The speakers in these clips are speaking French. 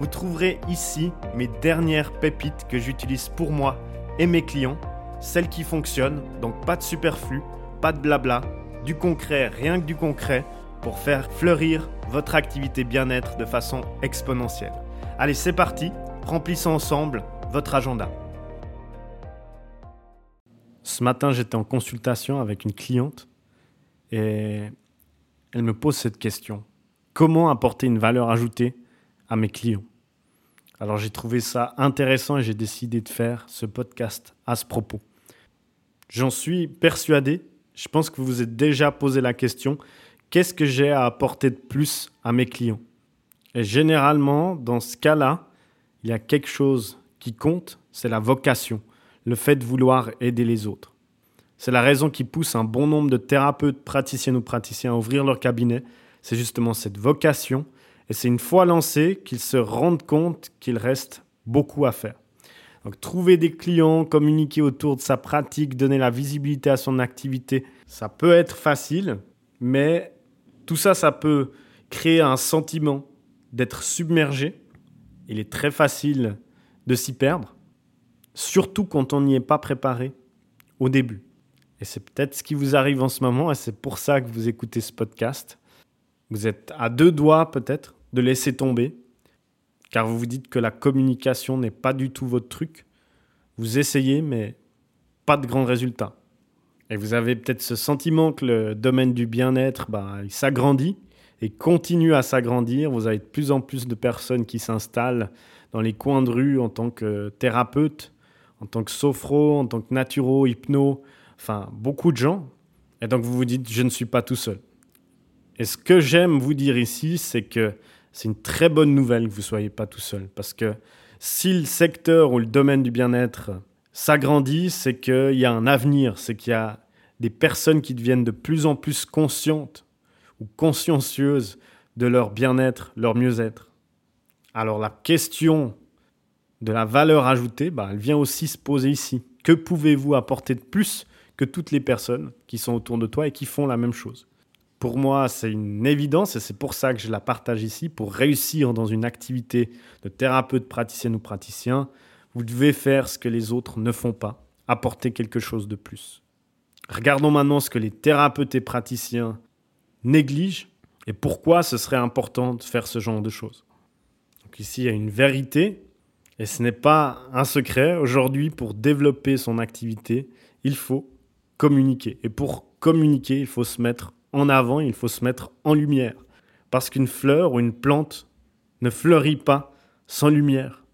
Vous trouverez ici mes dernières pépites que j'utilise pour moi et mes clients, celles qui fonctionnent, donc pas de superflu, pas de blabla, du concret, rien que du concret, pour faire fleurir votre activité bien-être de façon exponentielle. Allez, c'est parti, remplissons ensemble votre agenda. Ce matin, j'étais en consultation avec une cliente et elle me pose cette question. Comment apporter une valeur ajoutée à mes clients Alors j'ai trouvé ça intéressant et j'ai décidé de faire ce podcast à ce propos. J'en suis persuadé, je pense que vous vous êtes déjà posé la question, qu'est-ce que j'ai à apporter de plus à mes clients? Et généralement, dans ce cas-là, il y a quelque chose qui compte, c'est la vocation le fait de vouloir aider les autres. C'est la raison qui pousse un bon nombre de thérapeutes, praticiens ou praticiens à ouvrir leur cabinet. C'est justement cette vocation. Et c'est une fois lancé qu'ils se rendent compte qu'il reste beaucoup à faire. Donc, trouver des clients, communiquer autour de sa pratique, donner la visibilité à son activité, ça peut être facile, mais tout ça, ça peut créer un sentiment d'être submergé. Il est très facile de s'y perdre surtout quand on n'y est pas préparé au début. Et c'est peut-être ce qui vous arrive en ce moment, et c'est pour ça que vous écoutez ce podcast. Vous êtes à deux doigts peut-être de laisser tomber, car vous vous dites que la communication n'est pas du tout votre truc. Vous essayez, mais pas de grands résultats. Et vous avez peut-être ce sentiment que le domaine du bien-être, bah, il s'agrandit et continue à s'agrandir. Vous avez de plus en plus de personnes qui s'installent dans les coins de rue en tant que thérapeutes, en tant que sophro, en tant que naturo, hypno, enfin beaucoup de gens. Et donc vous vous dites, je ne suis pas tout seul. Et ce que j'aime vous dire ici, c'est que c'est une très bonne nouvelle que vous ne soyez pas tout seul. Parce que si le secteur ou le domaine du bien-être s'agrandit, c'est qu'il y a un avenir, c'est qu'il y a des personnes qui deviennent de plus en plus conscientes ou consciencieuses de leur bien-être, leur mieux-être. Alors la question de la valeur ajoutée, bah, elle vient aussi se poser ici. Que pouvez-vous apporter de plus que toutes les personnes qui sont autour de toi et qui font la même chose? Pour moi, c'est une évidence et c'est pour ça que je la partage ici. Pour réussir dans une activité de thérapeute, praticienne ou praticien, vous devez faire ce que les autres ne font pas, apporter quelque chose de plus. Regardons maintenant ce que les thérapeutes et praticiens négligent et pourquoi ce serait important de faire ce genre de choses. Donc ici, il y a une vérité et ce n'est pas un secret. Aujourd'hui, pour développer son activité, il faut communiquer. Et pour communiquer, il faut se mettre en avant, il faut se mettre en lumière. Parce qu'une fleur ou une plante ne fleurit pas sans lumière.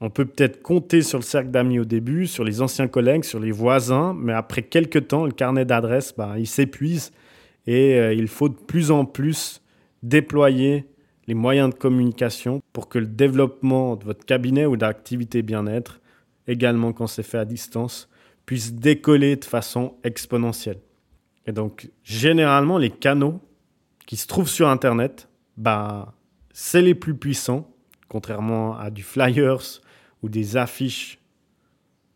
On peut peut-être compter sur le cercle d'amis au début, sur les anciens collègues, sur les voisins, mais après quelques temps, le carnet d'adresses, bah, il s'épuise et euh, il faut de plus en plus déployer les moyens de communication pour que le développement de votre cabinet ou d'activité bien-être, également quand c'est fait à distance, puisse décoller de façon exponentielle. Et donc, généralement, les canaux qui se trouvent sur Internet, bah, c'est les plus puissants, contrairement à du flyers ou des affiches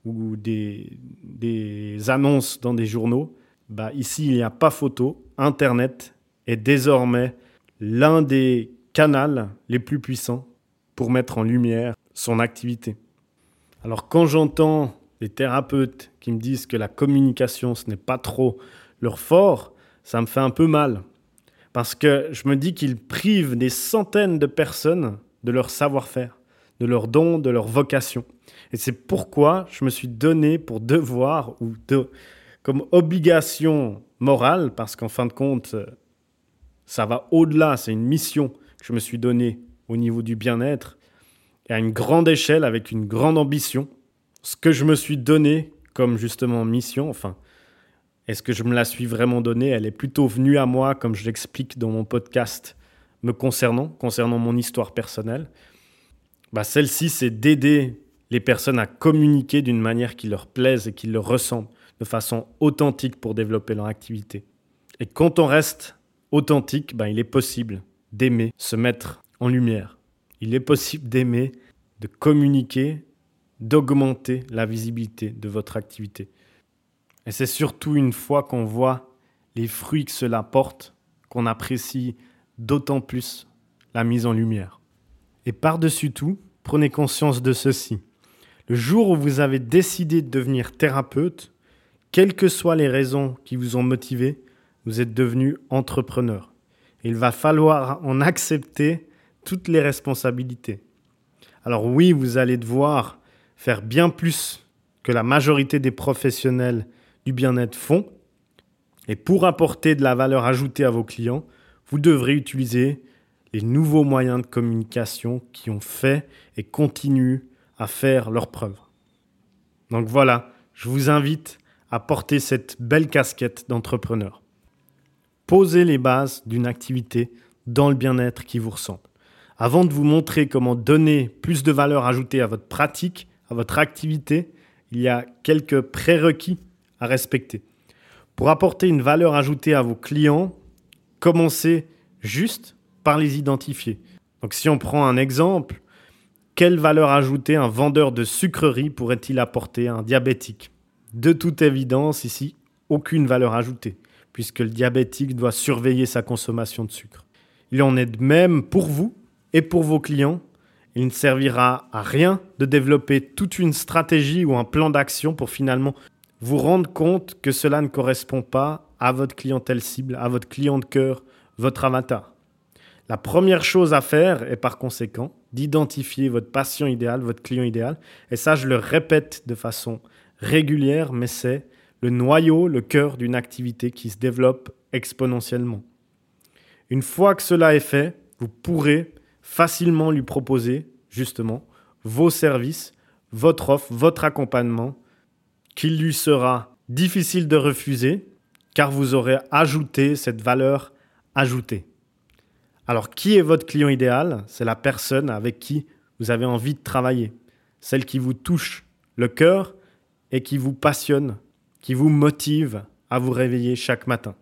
ou des, des annonces dans des journaux. Bah, ici, il n'y a pas photo. Internet est désormais l'un des canaux les plus puissants pour mettre en lumière son activité. Alors quand j'entends les thérapeutes qui me disent que la communication, ce n'est pas trop leur fort, ça me fait un peu mal. Parce que je me dis qu'ils privent des centaines de personnes de leur savoir-faire, de leur don, de leur vocation. Et c'est pourquoi je me suis donné pour devoir ou comme obligation morale, parce qu'en fin de compte, ça va au-delà, c'est une mission je me suis donné au niveau du bien-être et à une grande échelle avec une grande ambition. Ce que je me suis donné comme justement mission, enfin, est-ce que je me la suis vraiment donnée? Elle est plutôt venue à moi, comme je l'explique dans mon podcast me concernant, concernant mon histoire personnelle. Bah, Celle-ci, c'est d'aider les personnes à communiquer d'une manière qui leur plaise et qui leur ressemble, de façon authentique pour développer leur activité. Et quand on reste authentique, ben, il est possible d'aimer se mettre en lumière. Il est possible d'aimer, de communiquer, d'augmenter la visibilité de votre activité. Et c'est surtout une fois qu'on voit les fruits que cela porte qu'on apprécie d'autant plus la mise en lumière. Et par-dessus tout, prenez conscience de ceci. Le jour où vous avez décidé de devenir thérapeute, quelles que soient les raisons qui vous ont motivé, vous êtes devenu entrepreneur. Il va falloir en accepter toutes les responsabilités. Alors oui, vous allez devoir faire bien plus que la majorité des professionnels du bien-être font. Et pour apporter de la valeur ajoutée à vos clients, vous devrez utiliser les nouveaux moyens de communication qui ont fait et continuent à faire leurs preuves. Donc voilà, je vous invite à porter cette belle casquette d'entrepreneur. Posez les bases d'une activité dans le bien-être qui vous ressemble. Avant de vous montrer comment donner plus de valeur ajoutée à votre pratique, à votre activité, il y a quelques prérequis respecter. Pour apporter une valeur ajoutée à vos clients, commencez juste par les identifier. Donc si on prend un exemple, quelle valeur ajoutée un vendeur de sucrerie pourrait-il apporter à un diabétique? De toute évidence, ici, aucune valeur ajoutée, puisque le diabétique doit surveiller sa consommation de sucre. Il en est de même pour vous et pour vos clients. Il ne servira à rien de développer toute une stratégie ou un plan d'action pour finalement vous rendre compte que cela ne correspond pas à votre clientèle cible, à votre client de cœur, votre avatar. La première chose à faire est par conséquent d'identifier votre patient idéal, votre client idéal. Et ça, je le répète de façon régulière, mais c'est le noyau, le cœur d'une activité qui se développe exponentiellement. Une fois que cela est fait, vous pourrez facilement lui proposer justement vos services, votre offre, votre accompagnement qu'il lui sera difficile de refuser car vous aurez ajouté cette valeur ajoutée. Alors qui est votre client idéal? C'est la personne avec qui vous avez envie de travailler, celle qui vous touche le cœur et qui vous passionne, qui vous motive à vous réveiller chaque matin.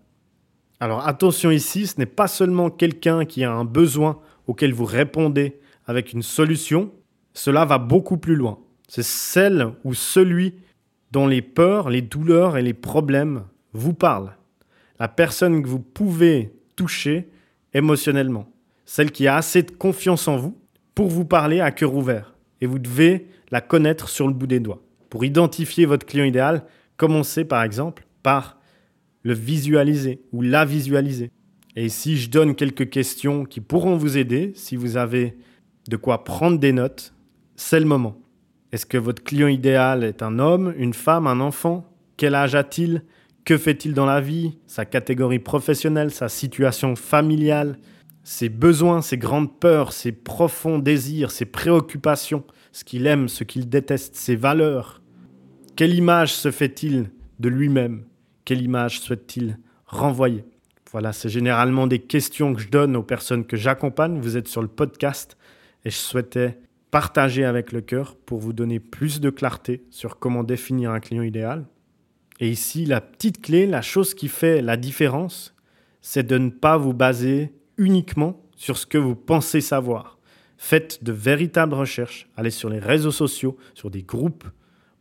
Alors attention ici, ce n'est pas seulement quelqu'un qui a un besoin auquel vous répondez avec une solution, cela va beaucoup plus loin. C'est celle ou celui dont les peurs, les douleurs et les problèmes vous parlent. La personne que vous pouvez toucher émotionnellement. Celle qui a assez de confiance en vous pour vous parler à cœur ouvert. Et vous devez la connaître sur le bout des doigts. Pour identifier votre client idéal, commencez par exemple par le visualiser ou la visualiser. Et si je donne quelques questions qui pourront vous aider, si vous avez de quoi prendre des notes, c'est le moment. Est-ce que votre client idéal est un homme, une femme, un enfant? Quel âge a-t-il? Que fait-il dans la vie? Sa catégorie professionnelle, sa situation familiale, ses besoins, ses grandes peurs, ses profonds désirs, ses préoccupations, ce qu'il aime, ce qu'il déteste, ses valeurs? Quelle image se fait-il de lui-même? Quelle image souhaite-t-il renvoyer? Voilà, c'est généralement des questions que je donne aux personnes que j'accompagne. Vous êtes sur le podcast et je souhaitais partager avec le cœur pour vous donner plus de clarté sur comment définir un client idéal. Et ici, la petite clé, la chose qui fait la différence, c'est de ne pas vous baser uniquement sur ce que vous pensez savoir. Faites de véritables recherches, allez sur les réseaux sociaux, sur des groupes,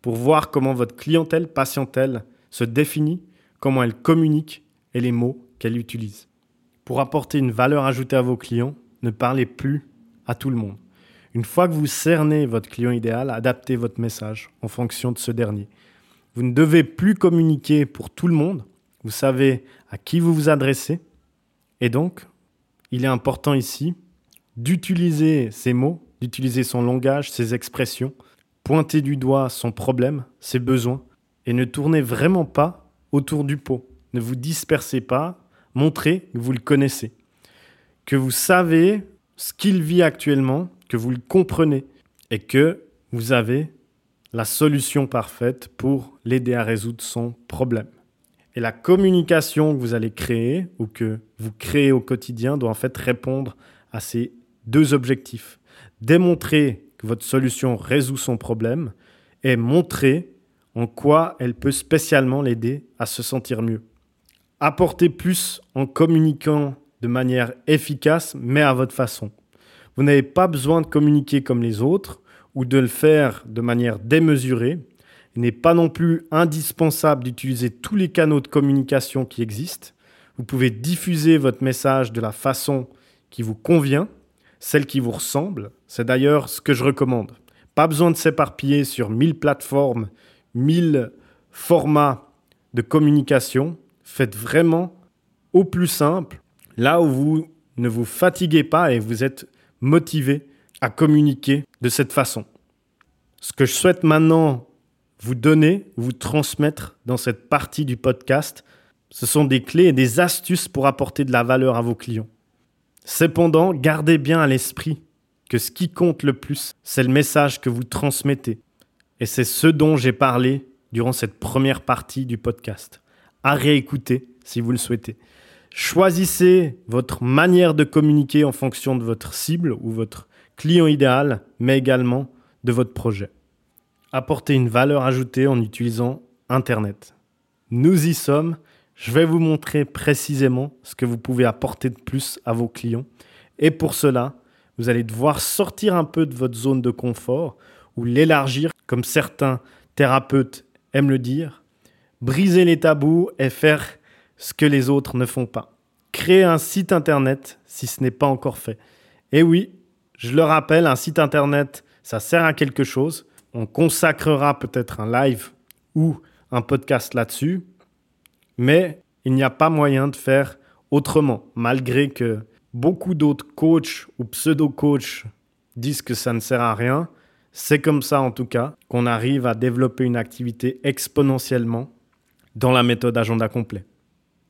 pour voir comment votre clientèle, patientèle, se définit, comment elle communique et les mots qu'elle utilise. Pour apporter une valeur ajoutée à vos clients, ne parlez plus à tout le monde. Une fois que vous cernez votre client idéal, adaptez votre message en fonction de ce dernier. Vous ne devez plus communiquer pour tout le monde. Vous savez à qui vous vous adressez. Et donc, il est important ici d'utiliser ces mots, d'utiliser son langage, ses expressions, pointer du doigt son problème, ses besoins, et ne tournez vraiment pas autour du pot. Ne vous dispersez pas, montrez que vous le connaissez, que vous savez ce qu'il vit actuellement que vous le comprenez et que vous avez la solution parfaite pour l'aider à résoudre son problème. Et la communication que vous allez créer ou que vous créez au quotidien doit en fait répondre à ces deux objectifs. Démontrer que votre solution résout son problème et montrer en quoi elle peut spécialement l'aider à se sentir mieux. Apportez plus en communiquant de manière efficace, mais à votre façon. Vous n'avez pas besoin de communiquer comme les autres ou de le faire de manière démesurée. Il n'est pas non plus indispensable d'utiliser tous les canaux de communication qui existent. Vous pouvez diffuser votre message de la façon qui vous convient, celle qui vous ressemble. C'est d'ailleurs ce que je recommande. Pas besoin de s'éparpiller sur 1000 plateformes, 1000 formats de communication. Faites vraiment au plus simple, là où vous ne vous fatiguez pas et vous êtes motivé à communiquer de cette façon. Ce que je souhaite maintenant vous donner, vous transmettre dans cette partie du podcast, ce sont des clés et des astuces pour apporter de la valeur à vos clients. Cependant, gardez bien à l'esprit que ce qui compte le plus, c'est le message que vous transmettez. Et c'est ce dont j'ai parlé durant cette première partie du podcast. À réécouter si vous le souhaitez. Choisissez votre manière de communiquer en fonction de votre cible ou votre client idéal, mais également de votre projet. Apportez une valeur ajoutée en utilisant Internet. Nous y sommes. Je vais vous montrer précisément ce que vous pouvez apporter de plus à vos clients. Et pour cela, vous allez devoir sortir un peu de votre zone de confort ou l'élargir, comme certains thérapeutes aiment le dire, briser les tabous et faire ce que les autres ne font pas. Créer un site internet si ce n'est pas encore fait. Et oui, je le rappelle, un site internet, ça sert à quelque chose. On consacrera peut-être un live ou un podcast là-dessus, mais il n'y a pas moyen de faire autrement, malgré que beaucoup d'autres coachs ou pseudo-coachs disent que ça ne sert à rien. C'est comme ça en tout cas qu'on arrive à développer une activité exponentiellement dans la méthode agenda complet.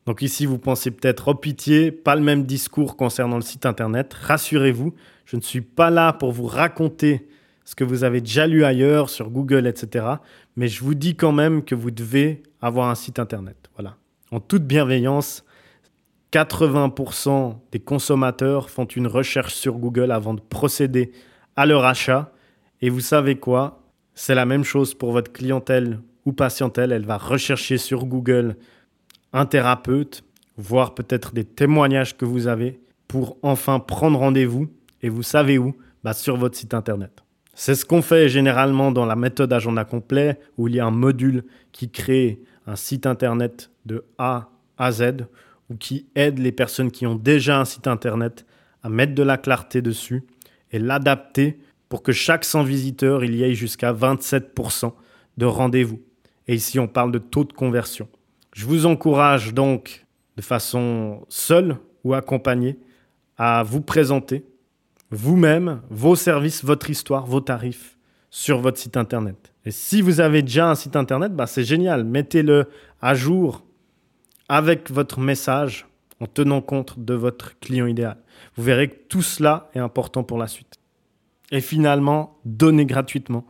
Donc ici, vous pensez peut-être, oh pitié, pas le même discours concernant le site internet. Rassurez-vous, je ne suis pas là pour vous raconter ce que vous avez déjà lu ailleurs sur Google, etc. Mais je vous dis quand même que vous devez avoir un site internet. Voilà. En toute bienveillance, 80% des consommateurs font une recherche sur Google avant de procéder à leur achat. Et vous savez quoi? C'est la même chose pour votre clientèle ou patientèle. Elle va rechercher sur Google un thérapeute, voir peut-être des témoignages que vous avez pour enfin prendre rendez-vous. Et vous savez où? Bah, Sur votre site internet. C'est ce qu'on fait généralement dans la méthode agenda complet, où il y a un module qui crée un site internet de A à Z, ou qui aide les personnes qui ont déjà un site internet à mettre de la clarté dessus et l'adapter pour que chaque 100 visiteurs, il y ait jusqu'à 27% de rendez-vous. Et ici, on parle de taux de conversion. Je vous encourage donc de façon seule ou accompagnée à vous présenter vous-même vos services, votre histoire, vos tarifs sur votre site internet. Et si vous avez déjà un site internet, bah c'est génial. Mettez-le à jour avec votre message en tenant compte de votre client idéal. Vous verrez que tout cela est important pour la suite. Et finalement, donnez gratuitement.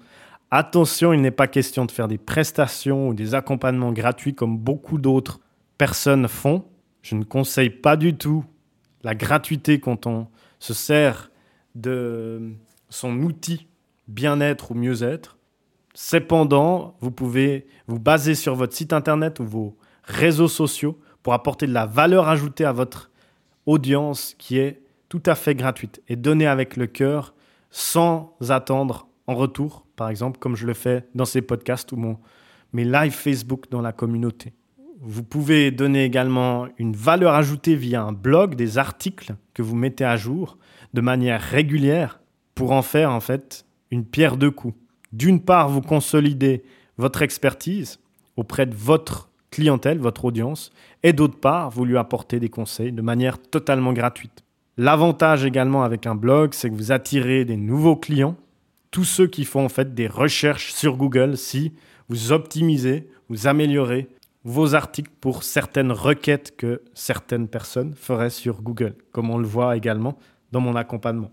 Attention, il n'est pas question de faire des prestations ou des accompagnements gratuits comme beaucoup d'autres personnes font. Je ne conseille pas du tout la gratuité quand on se sert de son outil bien-être ou mieux-être. Cependant, vous pouvez vous baser sur votre site internet ou vos réseaux sociaux pour apporter de la valeur ajoutée à votre audience qui est tout à fait gratuite et donner avec le cœur sans attendre en retour, par exemple, comme je le fais dans ces podcasts ou mon, mes live Facebook dans la communauté. Vous pouvez donner également une valeur ajoutée via un blog, des articles que vous mettez à jour de manière régulière pour en faire en fait une pierre deux coups. D'une part, vous consolidez votre expertise auprès de votre clientèle, votre audience, et d'autre part, vous lui apportez des conseils de manière totalement gratuite. L'avantage également avec un blog, c'est que vous attirez des nouveaux clients tous ceux qui font en fait des recherches sur Google si vous optimisez, vous améliorez vos articles pour certaines requêtes que certaines personnes feraient sur Google, comme on le voit également dans mon accompagnement.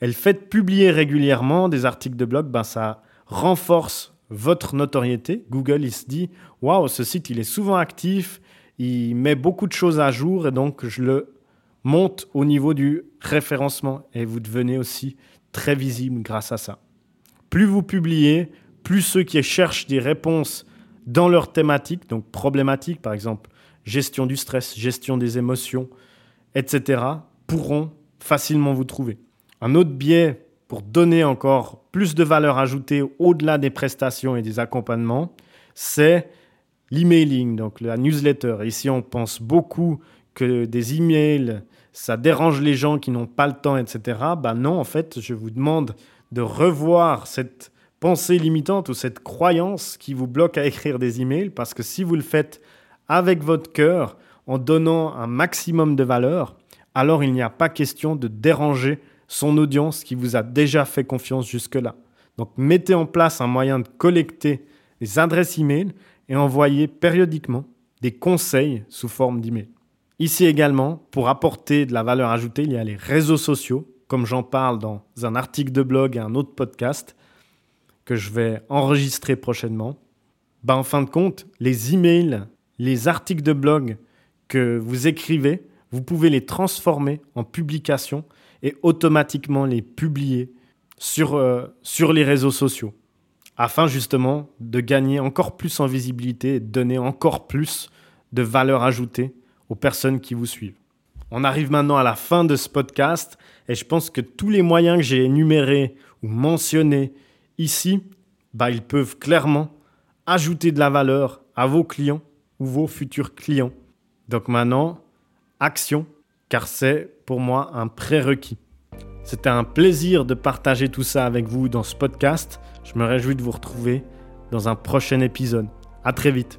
Et le fait de publier régulièrement des articles de blog, ben ça renforce votre notoriété. Google, il se dit, waouh, ce site, il est souvent actif, il met beaucoup de choses à jour et donc je le monte au niveau du référencement et vous devenez aussi très visible grâce à ça. Plus vous publiez, plus ceux qui cherchent des réponses dans leur thématique, donc problématique par exemple, gestion du stress, gestion des émotions, etc., pourront facilement vous trouver. Un autre biais pour donner encore plus de valeur ajoutée au-delà des prestations et des accompagnements, c'est l'emailing, donc la newsletter. Ici, on pense beaucoup que des emails, ça dérange les gens qui n'ont pas le temps, etc. Ben non, en fait, je vous demande de revoir cette pensée limitante ou cette croyance qui vous bloque à écrire des emails, parce que si vous le faites avec votre cœur, en donnant un maximum de valeur, alors il n'y a pas question de déranger son audience qui vous a déjà fait confiance jusque-là. Donc mettez en place un moyen de collecter les adresses e-mail et envoyer périodiquement des conseils sous forme d'email. Ici également, pour apporter de la valeur ajoutée, il y a les réseaux sociaux, comme j'en parle dans un article de blog et un autre podcast que je vais enregistrer prochainement. Ben, en fin de compte, les emails, les articles de blog que vous écrivez, vous pouvez les transformer en publications et automatiquement les publier sur, euh, sur les réseaux sociaux afin justement de gagner encore plus en visibilité et de donner encore plus de valeur ajoutée aux personnes qui vous suivent. On arrive maintenant à la fin de ce podcast et je pense que tous les moyens que j'ai énumérés ou mentionnés ici, bah, ils peuvent clairement ajouter de la valeur à vos clients ou vos futurs clients. Donc maintenant, action, car c'est pour moi un prérequis. C'était un plaisir de partager tout ça avec vous dans ce podcast. Je me réjouis de vous retrouver dans un prochain épisode. À très vite.